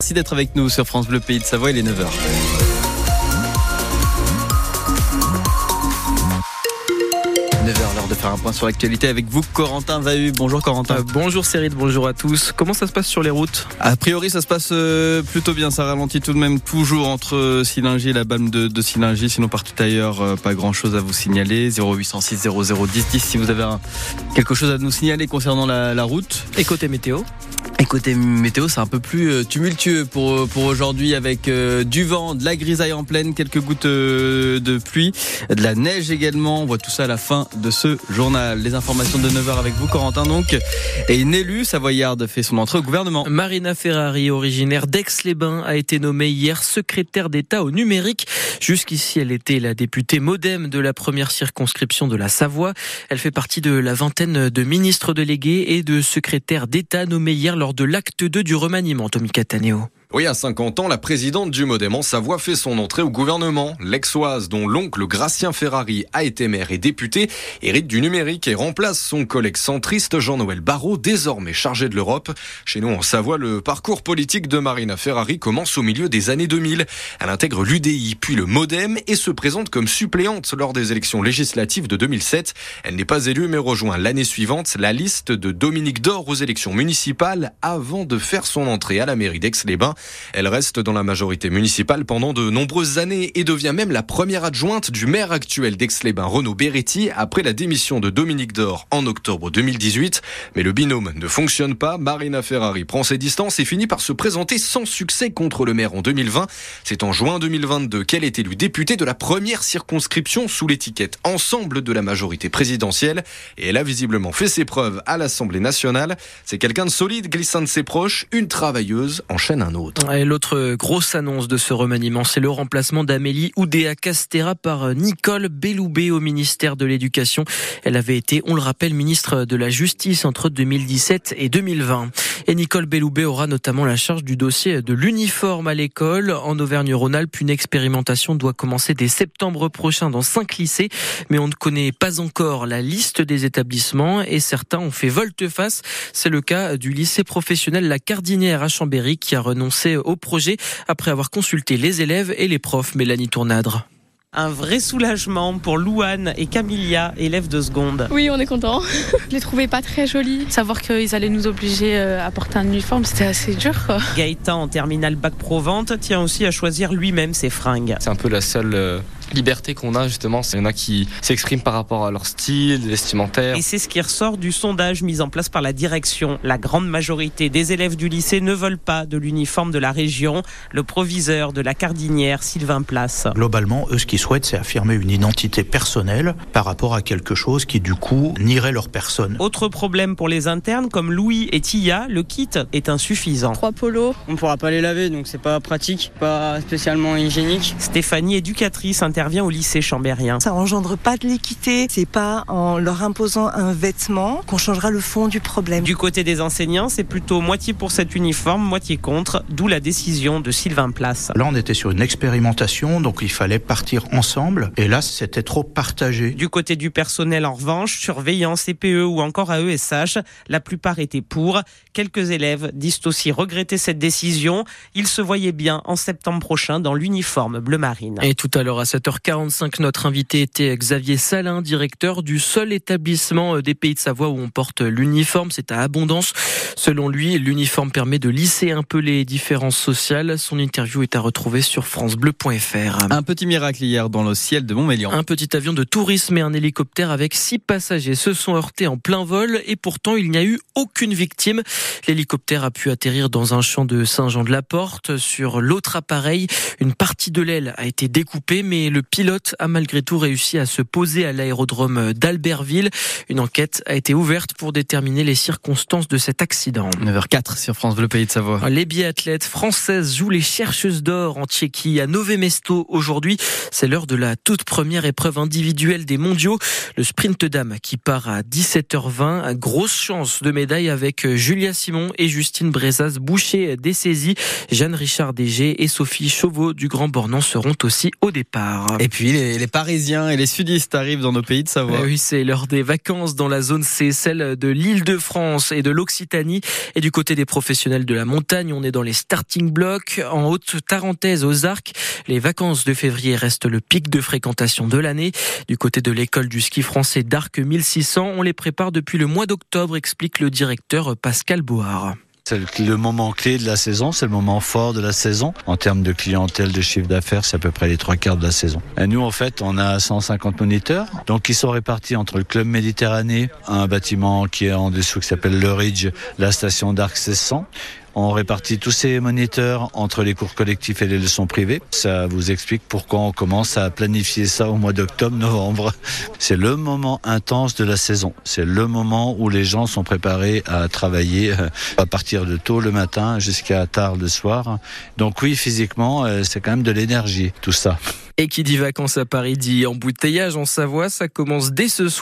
Merci d'être avec nous sur France Bleu Pays de Savoie, il est 9h. l'heure de faire un point sur l'actualité avec vous, Corentin Vahu. Bonjour Corentin. Euh, bonjour Cyril, bonjour à tous. Comment ça se passe sur les routes? A priori, ça se passe euh, plutôt bien. Ça ralentit tout de même toujours entre Silingy et la BAM de, de. Sinon, partout ailleurs, euh, pas grand chose à vous signaler. 0806 0010 10 si vous avez quelque chose à nous signaler concernant la, la route. Et côté météo? Et côté météo, c'est un peu plus euh, tumultueux pour, euh, pour aujourd'hui avec euh, du vent, de la grisaille en pleine, quelques gouttes de pluie, de la neige également. On voit tout ça à la fin de ce journal. Les informations de 9h avec vous, Corentin, donc. Et une élue savoyarde fait son entrée au gouvernement. Marina Ferrari, originaire d'Aix-les-Bains, a été nommée hier secrétaire d'État au numérique. Jusqu'ici, elle était la députée modem de la première circonscription de la Savoie. Elle fait partie de la vingtaine de ministres délégués et de secrétaires d'État nommés hier lors de l'acte 2 du remaniement, Tommy Cataneo. Oui, à 50 ans, la présidente du Modem en Savoie fait son entrée au gouvernement. L'exoise, dont l'oncle Gracien Ferrari a été maire et député, hérite du numérique et remplace son collègue centriste Jean-Noël Barrot, désormais chargé de l'Europe. Chez nous, en Savoie, le parcours politique de Marina Ferrari commence au milieu des années 2000. Elle intègre l'UDI, puis le Modem et se présente comme suppléante lors des élections législatives de 2007. Elle n'est pas élue, mais rejoint l'année suivante la liste de Dominique Dor aux élections municipales avant de faire son entrée à la mairie d'Aix-les-Bains. Elle reste dans la majorité municipale pendant de nombreuses années et devient même la première adjointe du maire actuel d'Aix-les-Bains, Renaud Beretti, après la démission de Dominique Dor en octobre 2018. Mais le binôme ne fonctionne pas. Marina Ferrari prend ses distances et finit par se présenter sans succès contre le maire en 2020. C'est en juin 2022 qu'elle est élue députée de la première circonscription sous l'étiquette Ensemble de la majorité présidentielle. Et elle a visiblement fait ses preuves à l'Assemblée nationale. C'est quelqu'un de solide, glissant de ses proches, une travailleuse enchaîne un autre. L'autre grosse annonce de ce remaniement, c'est le remplacement d'Amélie Oudéa Castera par Nicole Belloubet au ministère de l'Éducation. Elle avait été, on le rappelle, ministre de la Justice entre 2017 et 2020. Et Nicole Belloubet aura notamment la charge du dossier de l'uniforme à l'école. En Auvergne-Rhône-Alpes, une expérimentation doit commencer dès septembre prochain dans cinq lycées, mais on ne connaît pas encore la liste des établissements et certains ont fait volte-face. C'est le cas du lycée professionnel La Cardinière à Chambéry qui a renoncé au projet après avoir consulté les élèves et les profs. Mélanie Tournadre. Un vrai soulagement pour Louane et Camilla, élèves de seconde. Oui, on est content. Je les trouvais pas très jolis. Savoir qu'ils allaient nous obliger euh, à porter un uniforme, c'était assez dur. Gaëtan, en terminale bac pro vente, tient aussi à choisir lui-même ses fringues. C'est un peu la seule euh, liberté qu'on a justement. Il y en a qui s'expriment par rapport à leur style vestimentaire. Et c'est ce qui ressort du sondage mis en place par la direction. La grande majorité des élèves du lycée ne veulent pas de l'uniforme de la région. Le proviseur de la Cardinière, Sylvain Place. Globalement, eux, ce qu'ils souhaitent, c'est affirmer une identité personnelle par rapport à quelque chose qui, du coup, nierait leur personne. Autre problème pour les internes, comme Louis et Tia, le kit est insuffisant. Trois polos. On ne pourra pas les laver, donc c'est pas pratique, pas spécialement hygiénique. Stéphanie, éducatrice, intervient au lycée chambérien. Ça engendre pas de l'équité. C'est pas en leur imposant un vêtement qu'on changera le fond du problème. Du côté des enseignants, c'est plutôt moitié pour cet uniforme, moitié contre, d'où la décision de Sylvain Place. Là, on était sur une expérimentation, donc il fallait partir ensemble. Et là, c'était trop partagé. Du côté du personnel, en revanche, surveillants, CPE ou encore AESH, la plupart étaient pour. Quelques élèves disent aussi regretter cette décision. Ils se voyaient bien en septembre prochain dans l'uniforme bleu marine. Et tout à l'heure à 7 45 notre invité était Xavier Salin, directeur du seul établissement euh, des Pays de Savoie où on porte l'uniforme. C'est à Abondance. Selon lui, l'uniforme permet de lisser un peu les différences sociales. Son interview est à retrouver sur francebleu.fr. Un petit miracle hier dans le ciel de Montmélian. Un petit avion de tourisme et un hélicoptère avec six passagers se sont heurtés en plein vol et pourtant il n'y a eu aucune victime. L'hélicoptère a pu atterrir dans un champ de Saint-Jean-de-la-Porte. Sur l'autre appareil, une partie de l'aile a été découpée mais le le pilote a malgré tout réussi à se poser à l'aérodrome d'Albertville. Une enquête a été ouverte pour déterminer les circonstances de cet accident. 9h04 sur France Bleu Pays de Savoie. Les biathlètes françaises jouent les chercheuses d'or en Tchéquie à Nové Mesto aujourd'hui. C'est l'heure de la toute première épreuve individuelle des mondiaux. Le sprint dame qui part à 17h20. Grosse chance de médaille avec Julia Simon et Justine Brezaz Boucher des Jeanne Richard Dégé et Sophie Chauveau du Grand Bornand seront aussi au départ. Et puis les, les Parisiens et les sudistes arrivent dans nos pays de Savoie. Eh oui, c'est l'heure des vacances dans la zone C, celle de l'île de France et de l'Occitanie. Et du côté des professionnels de la montagne, on est dans les starting blocks. En haute Tarentaise, aux Arcs, les vacances de février restent le pic de fréquentation de l'année. Du côté de l'école du ski français d'Arc 1600, on les prépare depuis le mois d'octobre, explique le directeur Pascal Board. C'est le moment clé de la saison, c'est le moment fort de la saison. En termes de clientèle, de chiffre d'affaires, c'est à peu près les trois quarts de la saison. Et nous, en fait, on a 150 moniteurs. Donc, ils sont répartis entre le Club Méditerranée, un bâtiment qui est en dessous qui s'appelle le Ridge, la station d'Arc 1600. On répartit tous ces moniteurs entre les cours collectifs et les leçons privées. Ça vous explique pourquoi on commence à planifier ça au mois d'octobre, novembre. C'est le moment intense de la saison. C'est le moment où les gens sont préparés à travailler à partir de tôt le matin jusqu'à tard le soir. Donc oui, physiquement, euh, c'est quand même de l'énergie, tout ça. Et qui dit vacances à Paris dit embouteillage en Savoie. Ça commence dès ce soir.